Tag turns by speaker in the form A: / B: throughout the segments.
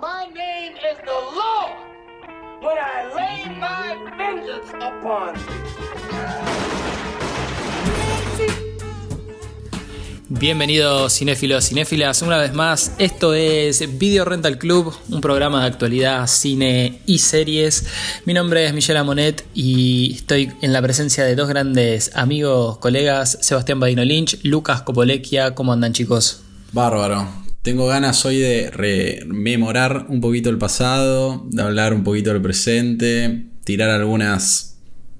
A: my name is the Lord when I lay my vengeance upon
B: Bienvenidos cinéfilos, cinéfilas, una vez más. Esto es Video Rental Club, un programa de actualidad, cine y series. Mi nombre es Michelle Monet y estoy en la presencia de dos grandes amigos, colegas, Sebastián Badino Lynch, Lucas Copolecchia. ¿Cómo andan chicos?
C: Bárbaro. Tengo ganas hoy de rememorar un poquito el pasado, de hablar un poquito del presente, tirar algunas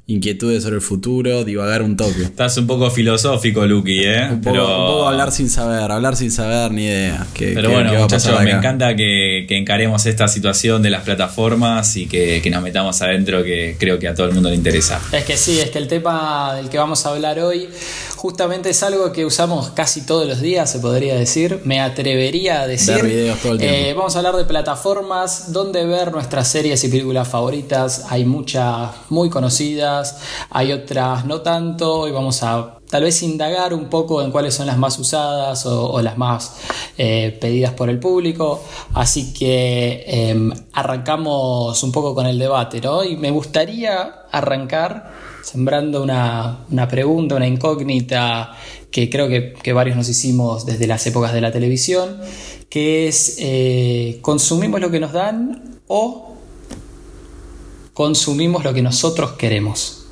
C: inquietudes sobre el futuro, divagar un toque.
D: Estás un poco filosófico, Lucky, ¿eh?
C: Un poco,
D: pero,
C: un poco hablar sin saber, hablar sin saber ni idea. ¿Qué-
D: pero
C: qué-
D: bueno,
C: qué va a pasar
D: muchachos, me encanta que, que encaremos esta situación de las plataformas y que, que nos metamos adentro, que creo que a todo el mundo le interesa.
B: Es que sí, es que el tema del que vamos a hablar hoy justamente es algo que usamos casi todos los días, se podría decir. Me atrevería a decir.
C: Ver videos todo el tiempo.
B: Eh, vamos a hablar de plataformas, donde ver nuestras series y películas favoritas. Hay muchas muy conocidas, hay otras no tanto, y vamos a tal vez indagar un poco en cuáles son las más usadas o, o las más eh, pedidas por el público. Así que em, arrancamos un poco con el debate, ¿no? Y me gustaría arrancar sembrando una, una pregunta, una incógnita que creo que, que varios nos hicimos desde las épocas de la televisión, que es, eh, ¿consumimos lo que nos dan o consumimos lo que nosotros queremos?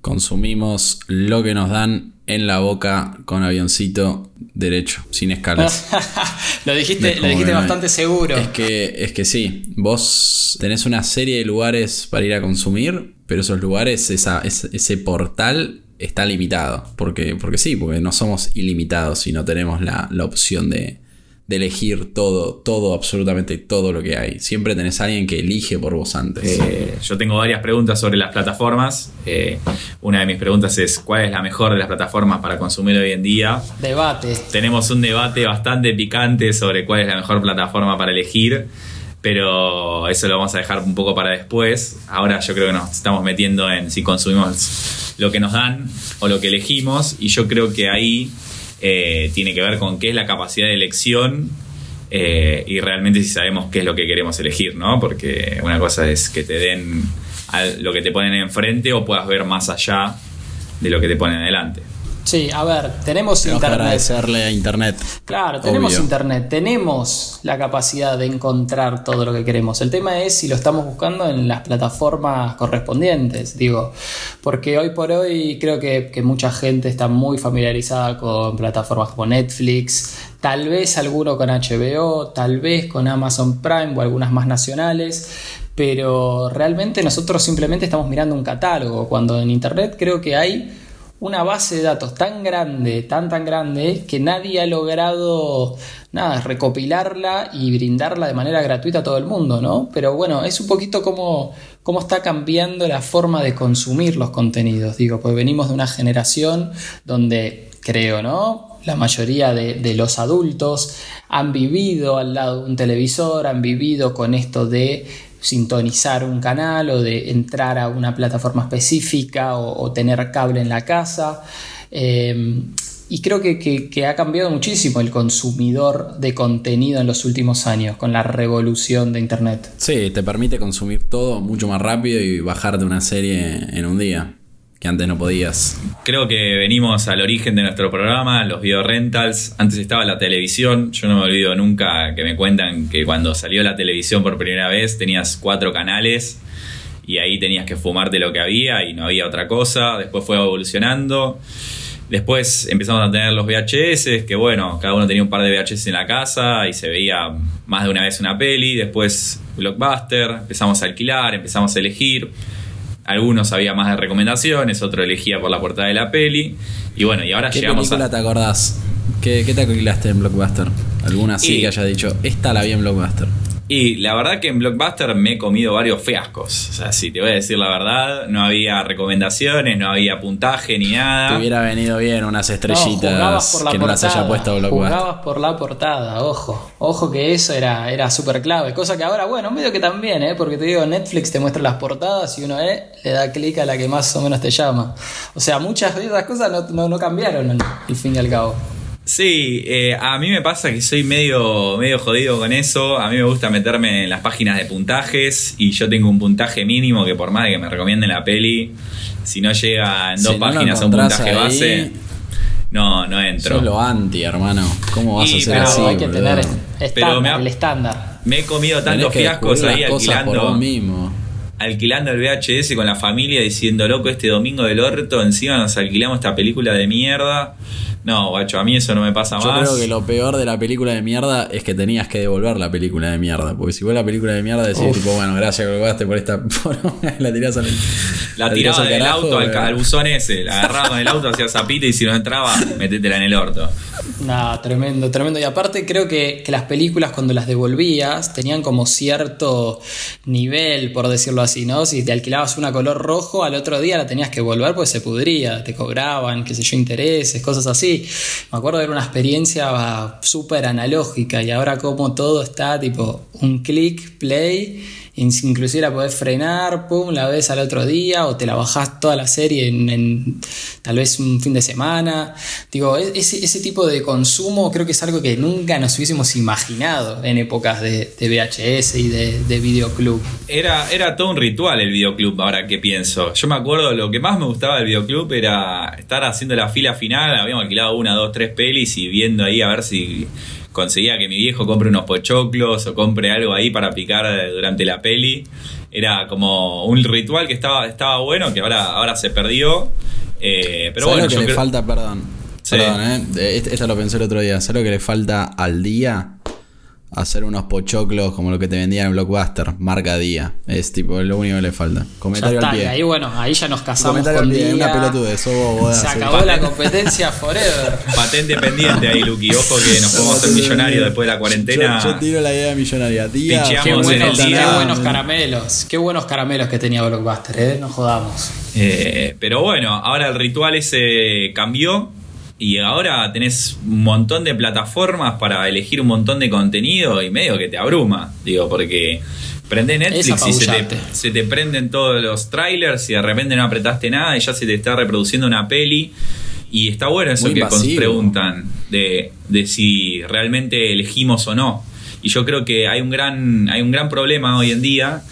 C: Consumimos lo que nos dan en la boca con avioncito derecho, sin escalas.
B: lo dijiste, lo dijiste bastante seguro.
C: Es que, es que sí, vos tenés una serie de lugares para ir a consumir, pero esos lugares, esa, ese, ese portal está limitado. Porque, porque sí, porque no somos ilimitados y no tenemos la, la opción de, de elegir todo, todo, absolutamente todo lo que hay. Siempre tenés a alguien que elige por vos antes.
D: Eh, yo tengo varias preguntas sobre las plataformas. Eh, una de mis preguntas es, ¿cuál es la mejor de las plataformas para consumir hoy en día?
B: Debate.
D: Tenemos un debate bastante picante sobre cuál es la mejor plataforma para elegir, pero eso lo vamos a dejar un poco para después. Ahora yo creo que nos estamos metiendo en si consumimos lo que nos dan o lo que elegimos, y yo creo que ahí eh, tiene que ver con qué es la capacidad de elección eh, y realmente si sabemos qué es lo que queremos elegir, ¿no? Porque una cosa es que te den lo que te ponen enfrente o puedas ver más allá de lo que te ponen adelante.
B: Sí, a ver, tenemos
C: que
B: internet.
C: agradecerle a internet.
B: Claro, tenemos
C: Obvio.
B: internet, tenemos la capacidad de encontrar todo lo que queremos. El tema es si lo estamos buscando en las plataformas correspondientes, digo, porque hoy por hoy creo que, que mucha gente está muy familiarizada con plataformas como Netflix, tal vez alguno con HBO, tal vez con Amazon Prime o algunas más nacionales. Pero realmente nosotros simplemente estamos mirando un catálogo, cuando en internet creo que hay una base de datos tan grande, tan tan grande, que nadie ha logrado nada, recopilarla y brindarla de manera gratuita a todo el mundo, ¿no? Pero bueno, es un poquito como cómo está cambiando la forma de consumir los contenidos, digo, pues venimos de una generación donde creo, ¿no? La mayoría de, de los adultos han vivido al lado de un televisor, han vivido con esto de sintonizar un canal o de entrar a una plataforma específica o, tener cable en la casa. Eh, y creo que, que- que ha cambiado muchísimo el consumidor de contenido en los últimos años con la revolución de Internet.
C: Sí, te permite consumir todo mucho más rápido y bajarte una serie en un día, que antes no podías.
D: Creo que venimos al origen de nuestro programa, los video rentals. Antes estaba la televisión. Yo no me olvido nunca que me cuentan que cuando salió la televisión por primera vez tenías cuatro canales y ahí tenías que fumarte lo que había y no había otra cosa. Después fue evolucionando. Después empezamos a tener los VHS, que bueno, cada uno tenía un par de VHS en la casa y se veía más de una vez una peli. Después Blockbuster, empezamos a alquilar, empezamos a elegir. Algunos había más de recomendaciones, otro elegía por la portada de la peli. Y bueno, y ahora
C: ¿Qué
D: llegamos
C: película
D: a.
C: te acordás? ¿Qué, qué te alquilaste en Blockbuster? ¿Alguna así
D: Y-
C: que haya dicho, esta la vi en Blockbuster?
D: Y la verdad que en Blockbuster me he comido varios fiascos. O sea, si te voy a decir la verdad, no había recomendaciones, no había puntaje ni nada.
C: Te hubiera venido bien unas
B: No,
C: estrellitas
B: jugabas por la
C: que no las
B: portada,
C: haya puesto Blockbuster.
B: Jugabas por la portada, ojo. Ojo que eso era, era súper clave. Cosa que ahora, bueno, medio que también, ¿eh? Porque te digo, Netflix te muestra las portadas y uno eh, le da clic a la que más o menos te llama. O sea, muchas de esas cosas no, no, no cambiaron al fin y al cabo.
D: Sí, eh, a mí me pasa que soy medio, medio jodido con eso. A mí me gusta meterme en las páginas de puntajes y yo tengo un puntaje mínimo que por más de que me recomienden la peli, si no llega en dos
C: Si no lo
D: páginas a un puntaje
C: ahí,
D: base, no, no entro.
C: Sos lo anti, hermano. ¿Cómo vas
D: Y,
C: a hacer
D: pero
C: así?
B: hay que tener
D: Pero
B: estándar,
D: me ha-
B: el estándar.
D: Me he comido tantos
C: que
D: fiascos ahí
C: las cosas por
D: alquilando.
C: vos mismo.
D: Alquilando el VHS con la familia diciendo, loco, este domingo del orto, encima nos alquilamos esta película de mierda. No, guacho, a mí eso no me pasa
C: Yo
D: más.
C: creo que lo peor de la película de mierda es que tenías que devolver la película de mierda. Porque si vos la película de mierda decís, tipo, bueno, gracias que lo pagaste por esta poronga", y la tirás al.
D: La
C: tirás
D: tiraba
C: al
D: del
C: carajo,
D: auto al,
C: eh.
D: al buzón ese, la agarraba con el auto, hacía zapita y si no entraba, metétela en el orto.
B: No, tremendo, tremendo. Y aparte creo que, que las películas cuando las devolvías tenían como cierto nivel, por decirlo así, ¿no? Si te alquilabas una color rojo, al otro día la tenías que volver pues se pudría, te cobraban, qué sé yo, intereses, cosas así. Me acuerdo de una experiencia súper analógica y ahora como todo está tipo un clic, play, inclusive la podés frenar, pum, la ves al otro día o te la bajás toda la serie en, en tal vez un fin de semana. Digo, e-, ese, ese tipo de consumo creo que es algo que nunca nos hubiésemos imaginado en épocas de, VHS y de, de videoclub.
D: Era, era todo un ritual el videoclub, ahora que pienso. Yo me acuerdo, lo que más me gustaba del videoclub era estar haciendo la fila final, habíamos alquilado una, dos, tres pelis y viendo ahí a ver si conseguía que mi viejo compre unos pochoclos o compre algo ahí para picar durante la peli. Era como un ritual que estaba, estaba bueno, que ahora, ahora se perdió. Eh, pero
C: ¿Sabes
D: bueno,
C: lo que
D: yo
C: le
D: creo-
C: falta? Perdón.
D: Sí.
C: Perdón, ¿eh? Esto lo pensé el otro día. ¿Sabes lo que le falta al día? Hacer unos pochoclos como lo que te vendían en Blockbuster, marca día. Es tipo lo único que le falta.
B: Ya
C: Comentario
B: está,
C: al
B: y
C: pie.
B: ahí bueno, ahí ya nos casamos
C: Comentario
B: con
C: al pie,
B: día.
C: una pelotudez,
B: Se acabó la competencia forever.
D: Patente pendiente ahí, Luqui. Ojo que nos podemos hacer millonarios después de la cuarentena.
C: Yo, yo tiro la idea millonaria. Día,
B: Qué
D: en
B: buenos caramelos, qué buenos caramelos que tenía Blockbuster, ¿eh? No jodamos.
D: Eh, pero bueno, ahora el ritual ese cambió y ahora tenés un montón de plataformas para elegir un montón de contenido y medio que te abruma, digo, porque prendés Netflix y se te, se te prenden todos los trailers y de repente no apretaste nada y ya se te está reproduciendo una peli. Y está bueno eso
C: Muy
D: que
C: invasivo.
D: preguntan de, de si realmente elegimos o no. Y yo creo que hay un gran, hay un gran problema hoy en día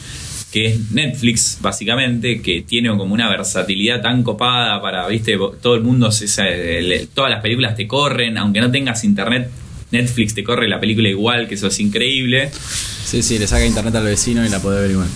D: que es Netflix, básicamente, que tiene como una versatilidad tan copada para, viste, todo el mundo, se, todas las películas te corren, aunque no tengas internet, Netflix te corre la película igual, que eso es increíble.
C: Sí, sí, le saca internet al vecino y la podés ver igual.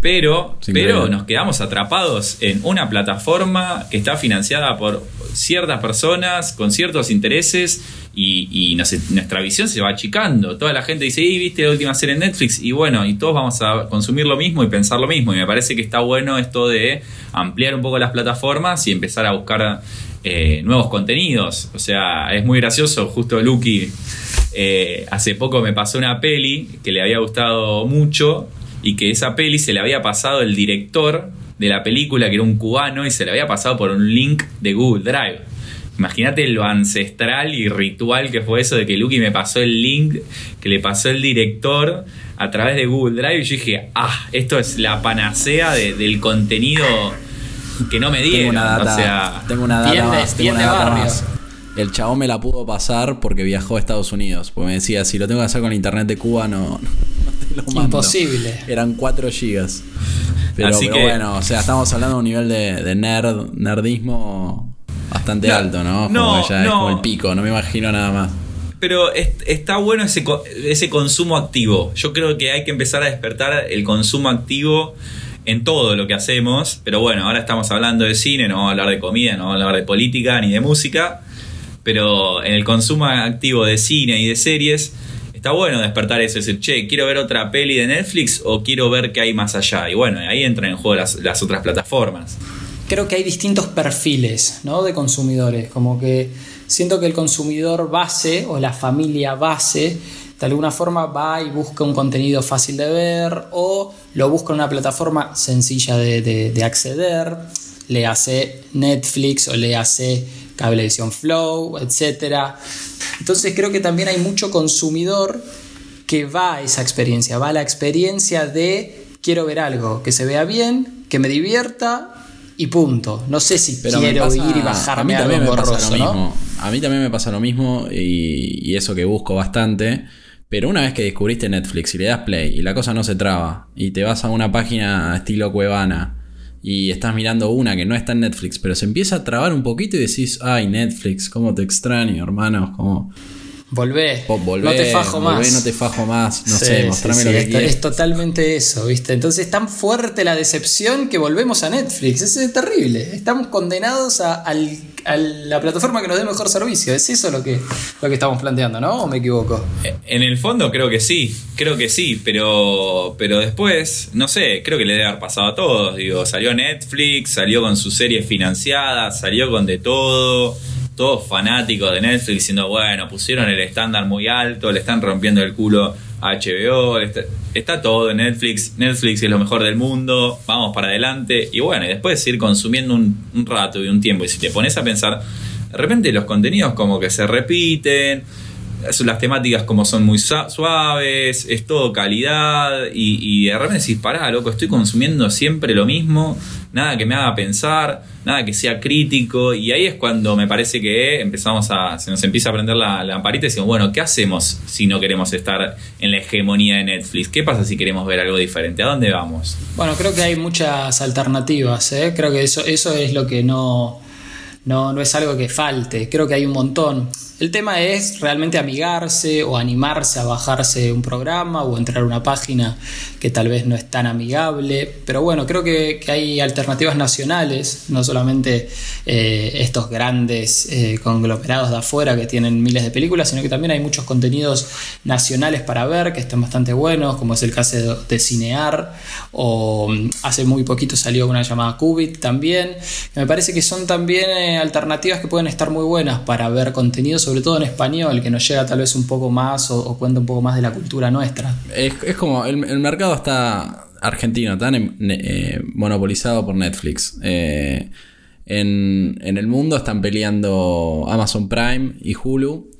D: Pero, pero nos quedamos atrapados en una plataforma que está financiada por ciertas personas con ciertos intereses y, y nuestra visión se va achicando. Toda la gente dice, y viste la última serie en Netflix y bueno, y todos vamos a consumir lo mismo y pensar lo mismo. Y me parece que está bueno esto de ampliar un poco las plataformas y empezar a buscar eh, nuevos contenidos. O sea, es muy gracioso, justo Lucky eh, hace poco me pasó una peli que le había gustado mucho y que esa peli se le había pasado el director de la película, que era un cubano, y se le había pasado por un link de Google Drive. Imagínate lo ancestral y ritual que fue eso de que Lucky me pasó el link que le pasó el director a través de Google Drive y yo dije, ah, esto es la panacea de- del contenido que no me
C: Tengo
D: dieron.
C: una data,
D: o sea,
C: tengo una data
B: bien de-
C: más, tengo una data más. El chabón me la pudo pasar porque viajó a Estados Unidos. Porque me decía, si lo tengo que hacer con internet de Cuba, no, lo mando.
B: Imposible.
C: Eran 4 gigas. Pero,
D: Así
C: pero
D: que-
C: bueno, o sea, estamos hablando de un nivel de, de nerd, nerdismo bastante
D: No,
C: alto, ¿no? Como que ya es como el pico, no me imagino nada más.
D: Pero es- está bueno ese consumo activo. Yo creo que hay que empezar a despertar el consumo activo en todo lo que hacemos. Pero bueno, ahora estamos hablando de cine, no vamos a hablar de comida, no vamos a hablar de política ni de música. Pero en el consumo activo de cine y de series, está bueno despertar eso. Decir, che, quiero ver otra peli de Netflix o quiero ver qué hay más allá. Y bueno, ahí entran en juego las, otras plataformas.
B: creo que hay distintos perfiles ¿no? de consumidores. Como que siento que el consumidor base o la familia base de alguna forma va y busca un contenido fácil de ver o lo busca en una plataforma sencilla de acceder. Le hace Netflix o le hace Cablevisión Flow, etc. Entonces creo que también hay mucho consumidor que va a esa experiencia, va a la experiencia de quiero ver algo que se vea bien, que me divierta y punto. No sé si
C: Pero
B: quiero
C: pasa-
B: ir y
C: a
B: bajarme
C: mí
B: algo
C: también me pasa lo
B: ¿no?
C: mismo. A mí también me pasa lo mismo y, y eso que busco bastante. Pero una vez que descubriste Netflix y le das play y la cosa no se traba y te vas a una página estilo Cuevana y estás mirando una que no está en Netflix, pero se empieza a trabar un poquito y decís, ay Netflix, cómo te extraño, hermano, como
B: Volvé. no te fajo
C: volvé,
B: más.
C: no te fajo más, no
B: Sí,
C: sé, mostrame
B: sí,
C: lo que
B: es,
C: quieres.
B: es totalmente eso, ¿viste? Entonces es tan fuerte la decepción que volvemos a Netflix. Eso es terrible. Estamos condenados a, al- a la plataforma que nos dé mejor servicio. Es eso lo que, lo que estamos planteando, ¿no? ¿O me equivoco?
D: En el fondo creo que sí, creo que sí, pero, pero después, no sé, creo que le debe haber pasado a todos. Digo, salió Netflix, salió con sus series financiadas, salió con de todo, todos fanáticos de Netflix diciendo, bueno, pusieron el estándar muy alto, le están rompiendo el culo a HBO, está, está todo en Netflix, Netflix es lo mejor del mundo, vamos para adelante. Y bueno, y después ir consumiendo un, rato y un tiempo, y si te pones a pensar, de repente los contenidos como que se repiten, las temáticas como son muy suaves, es todo calidad y, y de repente decís, pará, loco, estoy consumiendo siempre lo mismo, nada que me haga pensar, nada que sea crítico y ahí es cuando me parece que empezamos a, se nos empieza a prender la, la lamparita y decimos, bueno, ¿qué hacemos si no queremos estar en la hegemonía de Netflix? ¿Qué pasa si queremos ver algo diferente? ¿A dónde vamos?
B: Bueno, creo que hay muchas alternativas, ¿eh? Creo que eso, eso es lo que no, no, no es algo que falte. Creo que hay un montón. El tema es realmente amigarse o animarse a bajarse un programa o entrar a una página que tal vez no es tan amigable. Pero bueno, creo que, hay alternativas nacionales, no solamente eh, estos grandes eh, conglomerados de afuera que tienen miles de películas, sino que también hay muchos contenidos nacionales para ver que están bastante buenos, como es el caso de, Cinear, o mm, hace muy poquito salió una llamada Qubit también. Me parece que son también eh, alternativas que pueden estar muy buenas para ver contenido, sobre todo en español, que nos llega tal vez un poco más o, o cuenta un poco más de la cultura nuestra.
C: Es, como el, mercado está argentino, tan em- eh, monopolizado por Netflix. Eh, en, el mundo están peleando Amazon Prime y Hulu.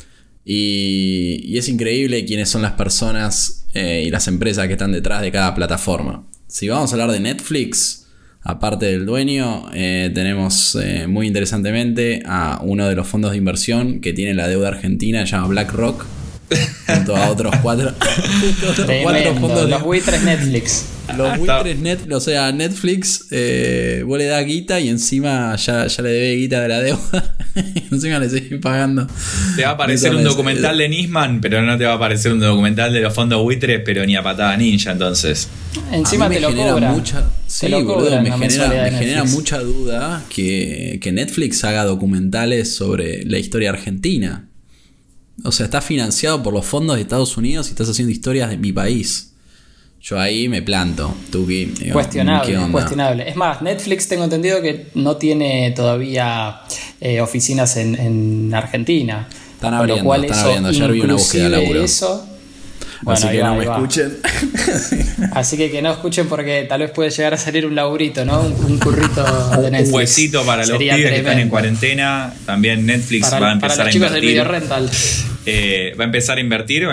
C: Y, y es increíble quiénes son las personas eh, y las empresas que están detrás de cada plataforma. Si vamos a hablar de Netflix, aparte del dueño, eh, tenemos eh, muy interesantemente a uno de los fondos de inversión que tiene la deuda argentina, se llama BlackRock. Junto a otros cuatro, otros cuatro fondos de
B: Los buitres Netflix.
C: los buitres Netflix, o sea, Netflix, eh, vos le das guita y encima ya, ya le debe guita de la deuda. y encima le seguís pagando.
D: Te va a aparecer un documental de Nisman, pero no te va a aparecer un documental de los fondos buitres, pero ni a patada ninja, entonces.
B: Encima
C: a mí
B: te
C: me
B: lo
C: genera
B: cobran.
C: mucha, sí, boludo, me genera, me genera mucha duda que, que Netflix haga documentales sobre la historia argentina. O sea, está financiado por los fondos de Estados Unidos y estás haciendo historias de mi país. Yo ahí me planto. Digo,
B: Cuestionable, cuestionable. Es más, Netflix tengo entendido que no tiene todavía eh, oficinas en, en Argentina.
C: Están
B: Con lo
C: abriendo,
B: cual
C: están
B: eso,
C: abriendo. Ayer vi una búsqueda de laburo.
B: eso. Bueno,
C: Así que
B: va,
C: no me escuchen.
B: Así que que no escuchen porque tal vez puede llegar a salir un laburito, ¿no? Un, un currito de Netflix.
D: Un huesito para los
B: Sería
D: pibes que están en cuarentena. También Netflix
B: Para,
D: va a
B: para
D: empezar
B: los
D: a
B: chicos del
D: invertir.
B: video rental.
D: Eh, va a empezar a invertir.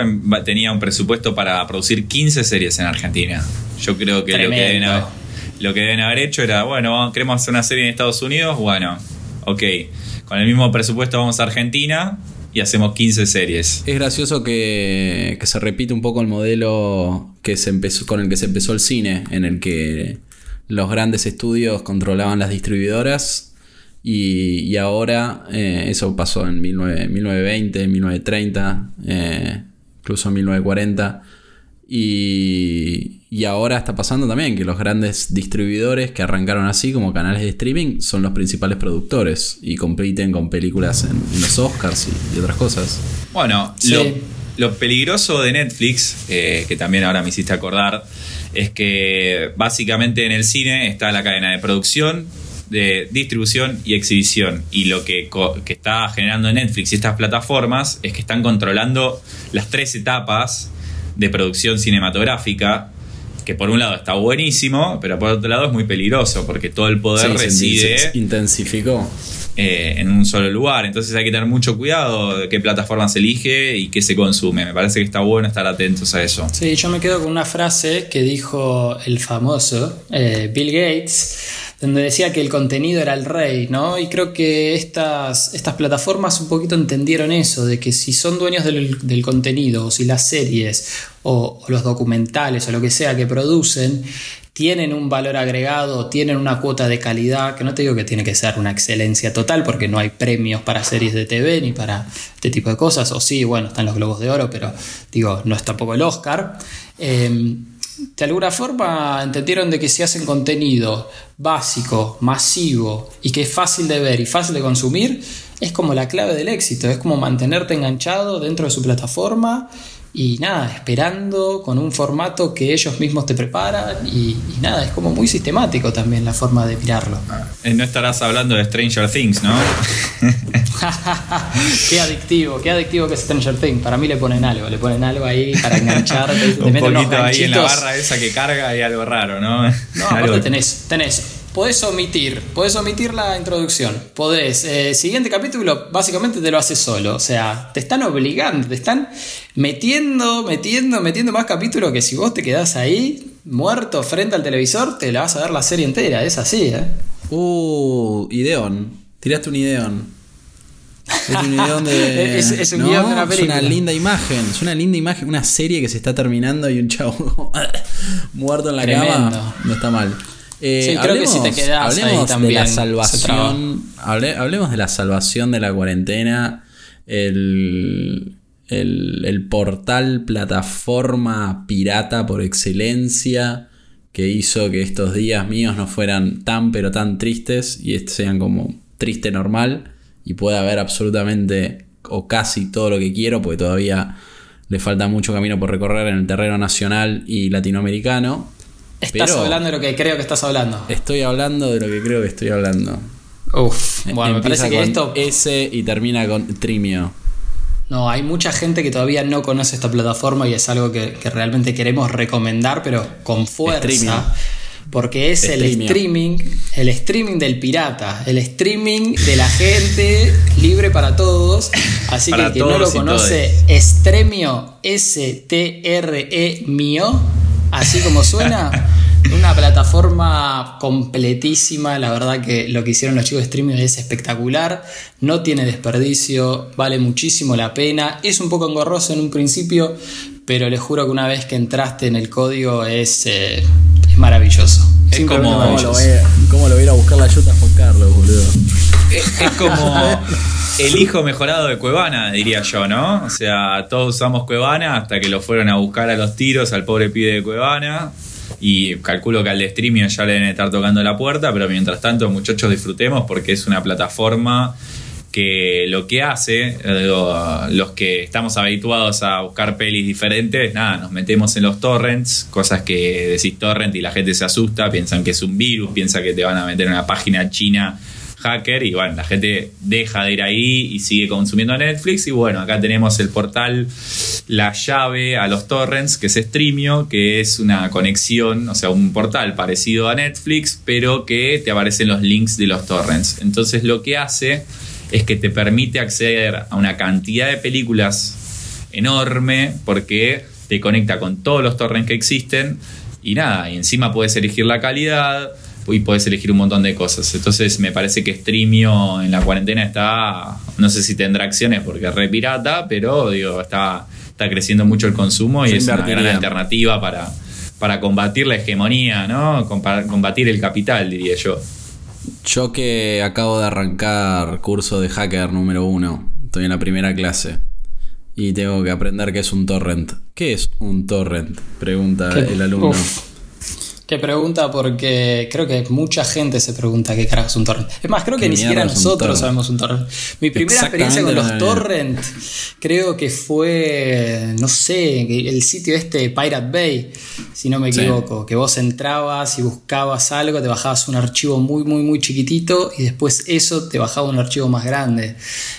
D: tenía un presupuesto para producir 15 series en Argentina. Yo creo que lo que, deben haber, lo que deben haber hecho era, bueno, queremos hacer una serie en Estados Unidos. Bueno, ok. Con el mismo presupuesto vamos a Argentina y hacemos 15 series.
C: Es gracioso que, que se repite un poco el modelo que se empezó, con el que se empezó el cine, en el que los grandes estudios controlaban las distribuidoras y, y ahora eh, eso pasó en 19 1920, 1930, eh, incluso en 1940. Y, y ahora está pasando también que los grandes distribuidores que arrancaron así como canales de streaming son los principales productores y compiten con películas en, en los Oscars y- y otras cosas.
D: Bueno,
B: Sí.
D: lo, lo peligroso de Netflix, eh, que también ahora me hiciste acordar, es que básicamente en el cine está la cadena de producción, de distribución y exhibición. Y lo que, que está generando Netflix y estas plataformas es que están controlando las tres etapas de producción cinematográfica. Que por un lado está buenísimo, pero por otro lado es muy peligroso, porque todo el poder
C: Sí,
D: reside
C: se intensificó.
D: eh, en un solo lugar. Entonces hay que tener mucho cuidado de qué plataforma se elige y qué se consume. Me parece que está bueno estar atentos a eso.
B: Sí, yo me quedo con una frase que dijo el famoso eh, Bill Gates. Donde decía que el contenido era el rey, ¿no? Y creo que estas, estas plataformas un poquito entendieron eso, de que si son dueños del, del contenido, o si las series, o, los documentales, o lo que sea que producen, tienen un valor agregado, tienen una cuota de calidad, que no te digo que tiene que ser una excelencia total, porque no hay premios para series de TV ni para este tipo de cosas, o sí, bueno, están los Globos de Oro, pero digo, no es tampoco el Oscar. Eh, de alguna forma entendieron de que si hacen contenido básico, masivo y que es fácil de ver y fácil de consumir, es como la clave del éxito, es como mantenerte enganchado dentro de su plataforma y nada, esperando con un formato que ellos mismos te preparan y, y, nada, es como muy sistemático también la forma de mirarlo.
D: Eh, No estarás hablando de Stranger Things, ¿no?
B: qué adictivo, qué adictivo que es Stranger Things. Para mí le ponen algo, le ponen algo ahí para engancharte. te
D: Un
B: meten
D: poquito ahí en la barra esa que carga hay algo raro, ¿no?
B: No,
D: Algo-
B: aparte tenés, tenés, podés omitir, podés omitir la introducción, podés, eh, siguiente capítulo básicamente te lo haces solo, o sea, te están obligando, te están metiendo, metiendo, metiendo más capítulos que si vos te quedás ahí, muerto frente al televisor, te la vas a ver la serie entera, es así, ¿eh?
C: Uh, ideón. Tiraste un ideón. Es un ideón de.
B: Es- es un guion de una
C: Es
B: película.
C: una linda imagen. Es una linda imagen. Una serie que se está terminando y un chavo muerto en la
B: Tremendo.
C: cama. No está mal. Eh,
B: Sí, creo que si te ahí
C: hablemos de la salvación. hable- hablemos de la salvación de la cuarentena. El, el, el portal plataforma pirata por excelencia que hizo que estos días míos no fueran tan pero tan tristes y sean como triste normal y pueda ver absolutamente o casi todo lo que quiero porque todavía le falta mucho camino por recorrer en el terreno nacional y latinoamericano.
B: Estás
C: Pero-
B: hablando de lo que creo que estás hablando.
C: Estoy hablando de lo que creo que estoy hablando.
B: Uf, bueno, me parece que esto...
C: S y termina con Trimio.
B: No, hay mucha gente que todavía no conoce esta plataforma y es algo que, que realmente queremos recomendar, pero con fuerza. Porque es el
C: Streaming.
B: streaming, el streaming del pirata, el streaming de la gente libre para todos. Así que
D: Para
B: que no
D: todos
B: lo conoce, Stremio, S-T-R-E Mio, así como suena. Una plataforma completísima, la verdad que lo que hicieron los chicos de streaming es espectacular, no tiene desperdicio, vale muchísimo la pena, es un poco engorroso en un principio, pero les juro que una vez que entraste en el código es, eh, es maravilloso.
D: Es como-
C: ¿Cómo lo, voy a, cómo lo voy a ir a buscar la ayuda Juan Carlos, boludo?
D: Es, es como el hijo mejorado de Cuevana, diría yo, ¿no? O sea, todos usamos Cuevana hasta que lo fueron a buscar a los tiros al pobre pibe de Cuevana. Y calculo que al de streaming ya le deben estar tocando la puerta, pero mientras tanto, muchachos, disfrutemos porque es una plataforma que lo que hace, eh, los que estamos habituados a buscar pelis diferentes, nada, nos metemos en los torrents, cosas que decís torrent y la gente se asusta, piensan que es un virus, piensa que te van a meter en una página china hacker y bueno, la gente deja de ir ahí y sigue consumiendo Netflix y bueno, acá tenemos el portal, la llave a los torrents, que es Streamio, que es una conexión, o sea, un portal parecido a Netflix, pero que te aparecen los links de los torrents. Entonces lo que hace es que te permite acceder a una cantidad de películas enorme porque te conecta con todos los torrents que existen y nada, y encima puedes elegir la calidad y puedes elegir un montón de cosas. Entonces me parece que Streamio en la cuarentena está, no sé si tendrá acciones porque es re pirata, pero digo, está, está creciendo mucho el consumo y es una gran alternativa para, para combatir la hegemonía, ¿no? Combatir el capital, diría yo.
C: Yo que acabo de arrancar curso de hacker número uno, estoy en la primera clase y tengo que aprender qué es un torrent. ¿Qué es un torrent? Pregunta
B: Qué-
C: el alumno.
B: Uf. Qué pregunta, porque creo que mucha gente se pregunta qué carajo es un torrent. Es más, creo que
C: ¿Qué
B: ni siquiera nosotros sabemos un torrent. Mi primera experiencia con los torrent creo que fue, no sé, el sitio este Pirate Bay, si no me
C: Sí.
B: equivoco, que vos entrabas y buscabas algo, te bajabas un archivo muy, muy, muy chiquitito y después eso te bajaba un archivo más grande.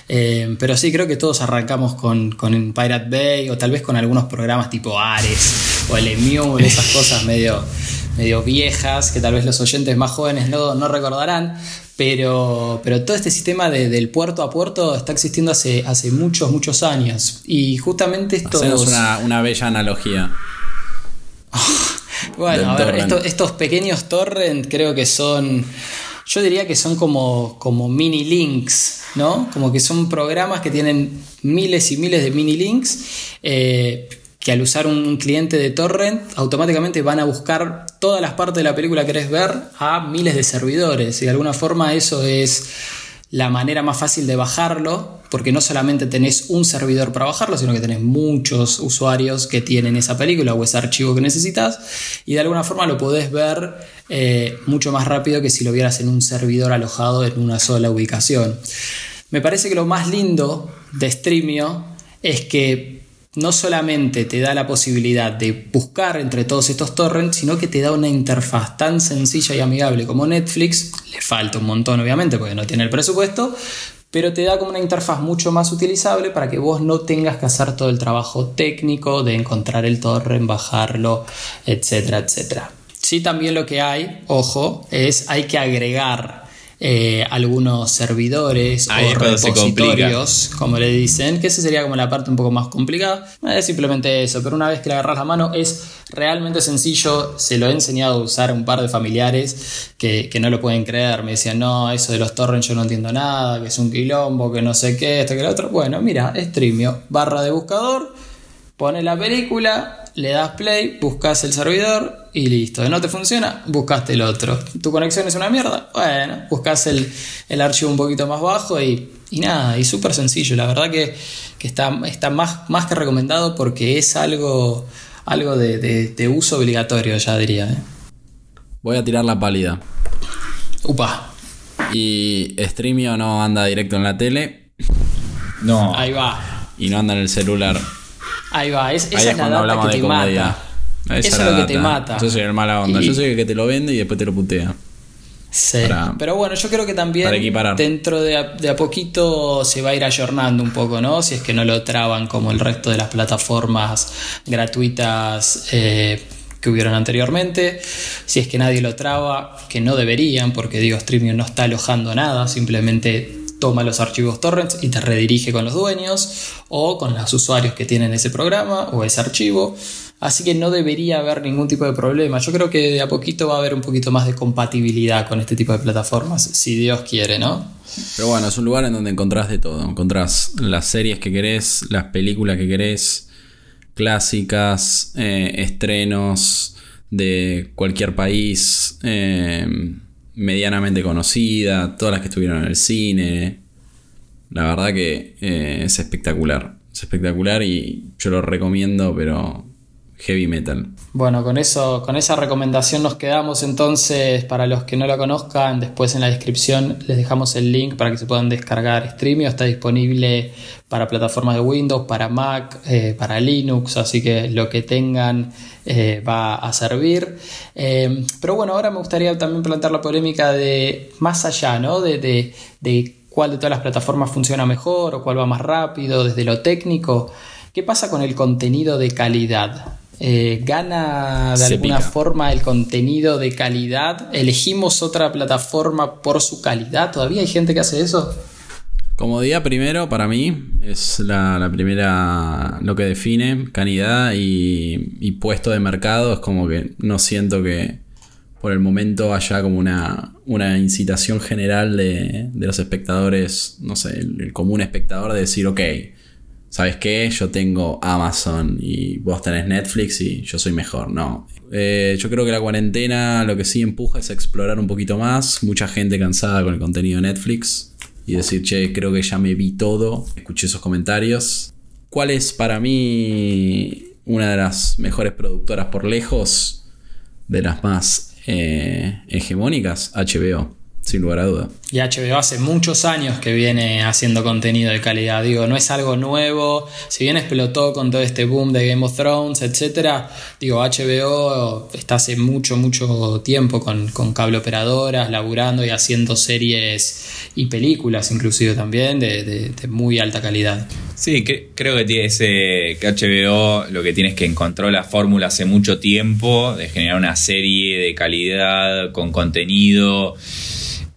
B: Eh, pero sí, creo que todos arrancamos con, con Pirate Bay o tal vez con algunos programas tipo Ares o el Emule, esas cosas medio, medio viejas que tal vez los oyentes más jóvenes no, no recordarán. Pero, pero todo este sistema de- del puerto a puerto está existiendo hace, hace muchos, muchos años. Y justamente estos...
C: Hacenos una, una bella analogía.
B: Bueno, a ver, esto- estos pequeños torrent creo que son. Yo diría que son como, como mini links, ¿no? Como que son programas que tienen miles y miles de mini links. eh, que al usar un cliente de torrent automáticamente van a buscar todas las partes de la película que querés ver a miles de servidores. Y de alguna forma eso es la manera más fácil de bajarlo, porque no solamente tenés un servidor para bajarlo, sino que tenés muchos usuarios que tienen esa película o ese archivo que necesitas, y de alguna forma lo podés ver eh, mucho más rápido que si lo vieras en un servidor alojado en una sola ubicación. Me parece que lo más lindo de Streamio es que no solamente te da la posibilidad de buscar entre todos estos torrents, sino que te da una interfaz tan sencilla y amigable como Netflix. Le falta un montón, obviamente, porque no tiene el presupuesto, pero te da como una interfaz mucho más utilizable para que vos no tengas que hacer todo el trabajo técnico de encontrar el torrent, bajarlo, etcétera, etcétera. Sí, también lo que hay, ojo, es hay que agregar eh, algunos servidores
D: Ahí
B: o repositorios, como le dicen, que esa sería como la parte un poco más complicada. Es simplemente eso, pero una vez que le agarras la mano es realmente sencillo. Se lo he enseñado a usar a un par de familiares que, que no lo pueden creer. Me decían, no, eso de los torrents yo no entiendo nada, que es un quilombo, que no sé qué, esto que lo otro. Bueno, mira, Streamio, barra de buscador, Pones la película, le das play, buscas el servidor y listo. ¿No te funciona? Buscaste el otro. ¿Tu conexión es una mierda? Bueno, buscas el, el archivo un poquito más bajo y, y nada, y súper sencillo. La verdad que, que está, está más, más que recomendado porque es algo, algo de, de- de uso obligatorio, ya diría. ¿eh?
C: Voy a tirar la pálida.
B: Upa,
C: Y Streamio no anda directo en la tele
D: No.
B: ahí va.
C: y no anda en el celular.
B: Ahí va. Es, esa
C: Ahí
B: es, la
C: hablamos
B: que
C: de
B: te mata.
C: Esa
B: Eso
C: es
B: lo que te mata.
C: Yo soy el mala onda.
B: Y-
C: Yo soy el que te lo vende y después te lo putea.
B: Sí,
C: para-
B: pero bueno, yo creo que también dentro de a, de a poquito se va a ir ayornando un poco, ¿no? Si es que no lo traban como el resto de las plataformas gratuitas eh, que hubieron anteriormente. Si es que nadie lo traba, que no deberían, porque digo, Streamio no está alojando nada, simplemente toma los archivos torrents y te redirige con los dueños o con los usuarios que tienen ese programa o ese archivo. Así que no debería haber ningún tipo de problema. Yo creo que de a poquito va a haber un poquito más de compatibilidad con este tipo de plataformas, si Dios quiere, ¿no?
C: Pero bueno, es un lugar en donde encontrás de todo. Encontrás las series que querés, las películas que querés, clásicas, eh, estrenos de cualquier país, eh, medianamente conocida, todas las que estuvieron en el cine. La verdad que eh, es espectacular. Es espectacular y yo lo recomiendo, pero heavy metal.
B: Bueno, con eso, con esa recomendación nos quedamos entonces. Para los que no la conozcan, después en la descripción les dejamos el link para que se puedan descargar Streamio. Está disponible para plataformas de Windows, para Mac, eh, para Linux, así que lo que tengan eh, va a servir. Eh, pero bueno, ahora me gustaría también plantear la polémica de más allá, ¿no? De, de, de cuál de todas las plataformas funciona mejor o cuál va más rápido, desde lo técnico. ¿Qué pasa con el contenido de calidad? Eh, ¿Gana de
C: Se
B: alguna
C: pica.
B: forma el contenido de calidad? ¿Elegimos otra plataforma por su calidad? ¿Todavía hay gente que hace eso?
C: Comodidad primero para mí es la, la primera lo que define calidad y, y puesto de mercado es como que no siento que por el momento haya como una, una incitación general de, de los espectadores, no sé, el, el común espectador de decir, ok, ¿sabes qué? Yo tengo Amazon y vos tenés Netflix y yo soy mejor. No. Eh, yo creo que la cuarentena lo que sí empuja es explorar un poquito más. Mucha gente cansada con el contenido de Netflix y decir, che, creo que ya me vi todo. Escuché esos comentarios. ¿Cuál es para mí una de las mejores productoras por lejos? De las más eh, hegemónicas, HBO, sin lugar a duda.
B: Y HBO hace muchos años que viene haciendo contenido de calidad. Digo, no es algo nuevo. Si bien explotó con todo este boom de Game of Thrones, etcétera, digo, HBO está hace mucho, mucho tiempo con, con cable operadoras, laburando y haciendo series y películas, inclusive también, de, de- de muy alta calidad.
D: Sí, que- creo que tiene ese que HBO lo que tiene es que encontró la fórmula hace mucho tiempo de generar una serie de calidad con contenido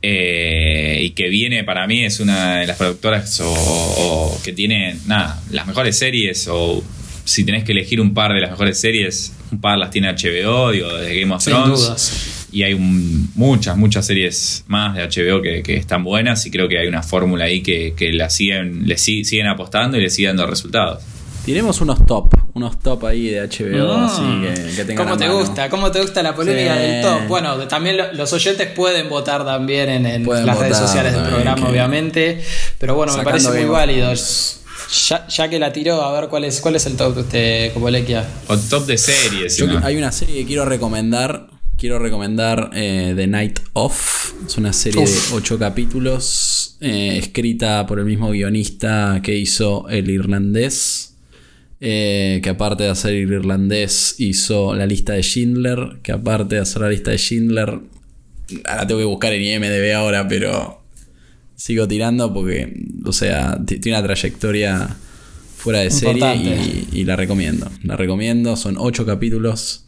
D: eh, y que viene para mí es una de las productoras o, o que tiene nada las mejores series o si tenés que elegir un par de las mejores series, un par las tiene HBO, digo, desde Game of
B: Sin
D: Thrones.
B: dudas.
D: Y hay un- muchas, muchas series más de HBO que, que están buenas y creo que hay una fórmula ahí que, que la siguen, le si- siguen apostando y le siguen dando resultados.
C: Tiremos unos top, unos top ahí de HBO,
B: Mm.
C: así que, que tengan
B: ¿Cómo
C: a
B: te
C: mano.
B: gusta? ¿Cómo te gusta la polémica
C: Sí.
B: del top? Bueno, también lo- los oyentes pueden votar también en, las redes sociales del programa,
C: que-
B: obviamente. Pero bueno, me parece muy válido. Ya, ya que la tiró, a ver cuál es, cuál es el top de usted, Copolequia.
D: O top de series.
C: Yo hay una serie que quiero recomendar. Quiero recomendar eh, The Night Off. Es una serie
B: Uf.
C: de 8 capítulos. eh, escrita por el mismo guionista que hizo El Irlandés. Eh, que aparte de hacer Irlandés hizo La lista de Schindler. Que aparte de hacer la lista de Schindler. Ahora tengo que buscar en IMDB ahora, pero sigo tirando porque, o sea, tiene una trayectoria fuera de serie y, y la recomiendo. La recomiendo, son 8 capítulos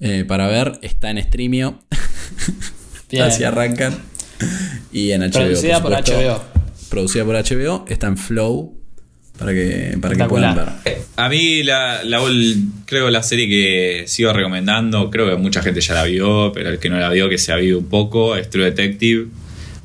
C: eh, para ver, está en Streamio, así arrancan. Y en HBO.
B: Producida por
C: supuesto.
B: HBO.
C: Producida por HBO, está en Flow para que, para que puedan ver.
D: A mí, la, la ul- creo la serie que sigo recomendando, creo que mucha gente ya la vio, pero el que no la vio, que se ha visto un poco, es True Detective.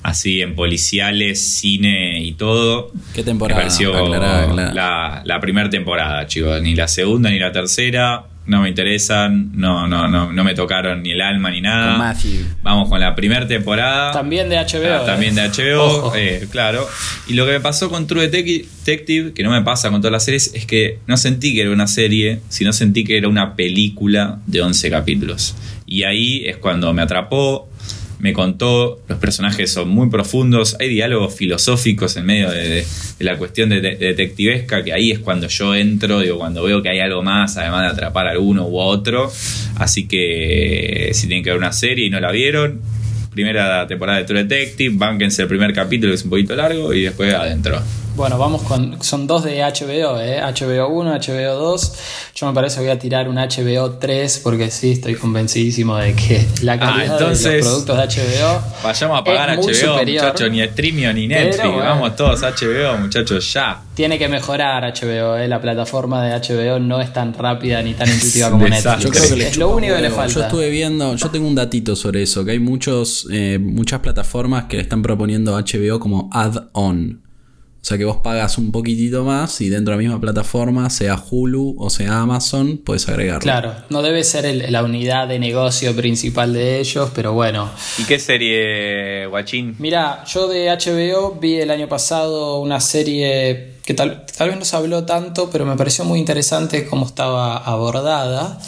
D: Así en policiales, cine y todo.
C: ¿Qué temporada?
D: Me pareció
C: Aclará, aclará.
D: la, la primera temporada, chicos. Ni la segunda ni la tercera. No me interesan. No, no, no, no me tocaron ni el alma ni nada.
C: Con Matthew.
D: Vamos con la primera temporada.
B: También de HBO.
D: Ah, también de
B: eh.
D: HBO, eh, claro. Y lo que me pasó con True Detec- Detective, que no me pasa con todas las series, es que no sentí que era una serie, sino sentí que era una película de 11 capítulos. Y ahí es cuando me atrapó, me contó, los personajes son muy profundos, hay diálogos filosóficos en medio de, la cuestión de- detectivesca, que ahí es cuando yo entro, digo, cuando veo que hay algo más, además de atrapar a uno u otro. Así que si tienen que ver una serie y no la vieron, primera temporada de True Detective, bánquense el primer capítulo que es un poquito largo y después adentro.
B: Bueno, vamos con. Son dos de HBO, ¿eh? HBO 1, HBO 2. Yo me parece que voy a tirar un HBO 3 porque sí, estoy convencidísimo de que la calidad
D: Ah, entonces-
B: de los productos de HBO.
D: Vayamos a pagar HBO, muchachos, ni Streamio ni Netflix,
B: Pero bueno.
D: vamos todos a HBO, muchachos, ya.
B: Tiene que mejorar HBO, ¿eh? La plataforma de HBO no es tan rápida ni tan intuitiva como. Netflix.
C: Yo creo que le
B: es lo único que le falta.
C: Yo estuve viendo, yo tengo un datito sobre eso, que hay muchos, eh, muchas plataformas que le están proponiendo HBO como add-on. O sea que vos pagas un poquitito más y dentro de la misma plataforma, sea Hulu o sea Amazon, puedes agregarlo.
B: Claro, no debe ser el- la unidad de negocio principal de ellos, pero bueno.
D: ¿Y qué serie, Guachín?
B: Mira, yo de HBO vi el año pasado una serie que tal, tal vez no se habló tanto, pero me pareció muy interesante cómo estaba abordada,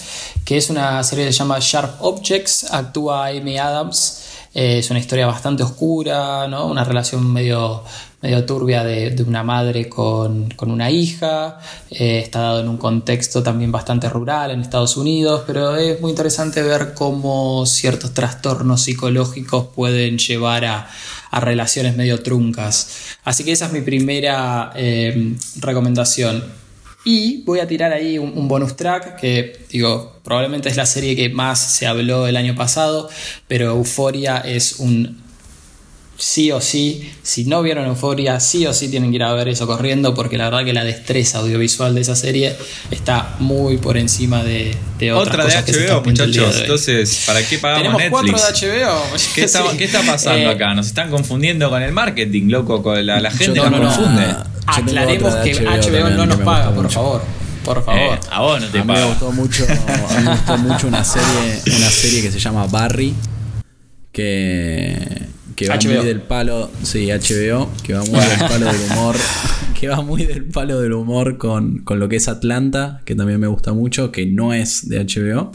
B: que es una serie que se llama Sharp Objects, actúa Amy Adams, eh, es una historia bastante oscura, ¿no? una relación medio, medio turbia de, una madre con, con una hija, eh, está dado en un contexto también bastante rural en Estados Unidos, pero es muy interesante ver cómo ciertos trastornos psicológicos pueden llevar a, a relaciones medio truncas. Así que esa es mi primera eh, recomendación. Y voy a tirar ahí un, un bonus track que, digo, probablemente es la serie que más se habló el año pasado, pero Euforia es un sí o sí. Si no vieron Euforia, sí o sí tienen que ir a ver eso corriendo, porque la verdad que la destreza audiovisual de esa serie está muy por encima de, de otras
D: Otra de
B: cosas que se están
D: HBO, muchachos.
B: de.
D: Entonces, ¿para qué pagamos
B: Tenemos
D: Netflix?
B: cuatro de HBO.
D: ¿Qué está,
B: Sí.
D: qué está pasando
B: Eh,
D: acá? Nos están confundiendo con el marketing, loco. Con la, la gente
C: Yo
D: nos confunde.
B: Aclaremos
C: de
B: que
C: HBO
B: HBO,
C: también
B: no nos paga, por
C: mucho.
B: favor. Por favor.
D: Eh, a vos no te
C: A mí me gustó mucho, a mí me gustó mucho una serie, una serie que se llama Barry, que, que va
B: HBO.
C: muy del palo, sí, HBO, que va muy del palo del humor, que va muy del palo del humor con, con lo que es Atlanta, que también me gusta mucho, que no es de HBO,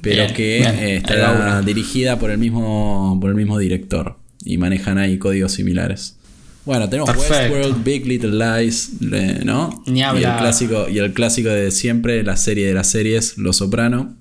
C: pero
B: Bien,
C: que
B: bien.
C: eh, está dirigida por el mismo por el mismo director y manejan ahí códigos similares. Bueno, tenemos
B: Perfecto.
C: Westworld, Big Little Lies, eh, ¿no?
B: Ni
C: y el clásico y el clásico de siempre, la serie de las series, Los Soprano.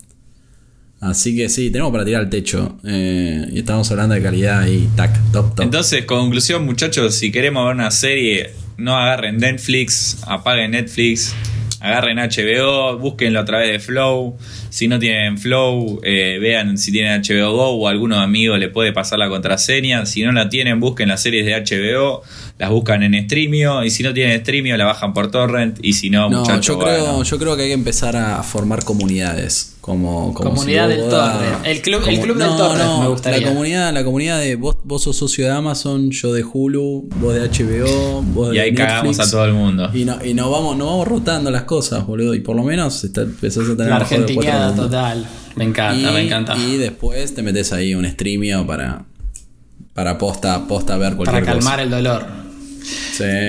C: Así que sí, tenemos para tirar al techo. eh, y estamos hablando de calidad y tac, top, top.
D: Entonces, conclusión, muchachos, si queremos ver una serie, no agarren Netflix, apaguen Netflix, agarren HBO, búsquenlo a través de Flow. Si no tienen Flow, eh, vean si tienen HBO Go o algunos amigos le puede pasar la contraseña. Si no la tienen, busquen las series de HBO, las buscan en Streamio. Y si no tienen Streamio, la bajan por Torrent. Y si no,
C: No,
D: muchachos,
C: yo creo,
D: bueno.
C: yo creo que hay que empezar a formar comunidades. Como, como
B: Comunidad
C: si
B: del
C: boda-
B: Torrent. El club- el
C: como-
B: del
C: no,
B: Torrent
C: no,
B: me gustaría.
C: La comunidad, la comunidad de vos, vos sos socio de Amazon, yo de Hulu, vos de HBO, vos de
D: Y ahí
C: Netflix.
D: cagamos a todo el mundo.
C: Y no, y no vamos, no vamos rotando las cosas, boludo. Y por lo menos está- empezás a tener
B: La total. Me encanta,
C: y,
B: me encanta.
C: Y después te metes ahí un streamio para, para posta, posta ver cualquier
B: Para calmar
C: cosa.
B: el dolor.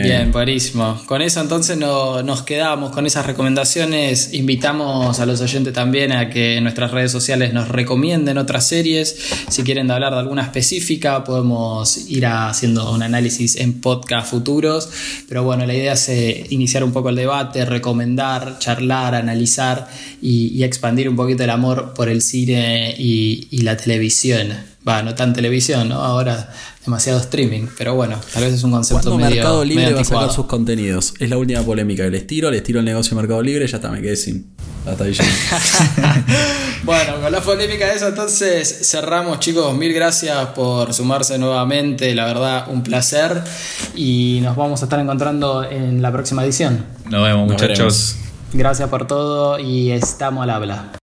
B: Bien, buenísimo. Con eso entonces no- nos quedamos con esas recomendaciones. Invitamos a los oyentes también a que en nuestras redes sociales nos recomienden otras series. Si quieren hablar de alguna específica, podemos ir haciendo un análisis en podcast futuros. Pero bueno, la idea es eh, iniciar un poco el debate, recomendar, charlar, analizar y, y expandir un poquito el amor por el cine y, y la televisión. Va, no tan televisión, ¿no? Ahora demasiado streaming, pero bueno, tal vez es un concepto
C: ¿Cuándo
B: medio,
C: Mercado Libre
B: medio
C: va a sacar sus contenidos? Es la última polémica que les tiro, les tiro el negocio de Mercado Libre, ya está, me quedé sin. Hasta ahí ya.
B: Bueno, con la polémica de eso, entonces cerramos, chicos. Mil gracias por sumarse nuevamente. La verdad, un placer. Y nos vamos a estar encontrando en la próxima edición.
D: Nos vemos,
C: Nos
D: muchachos.
C: veremos.
B: Gracias por todo y estamos al habla.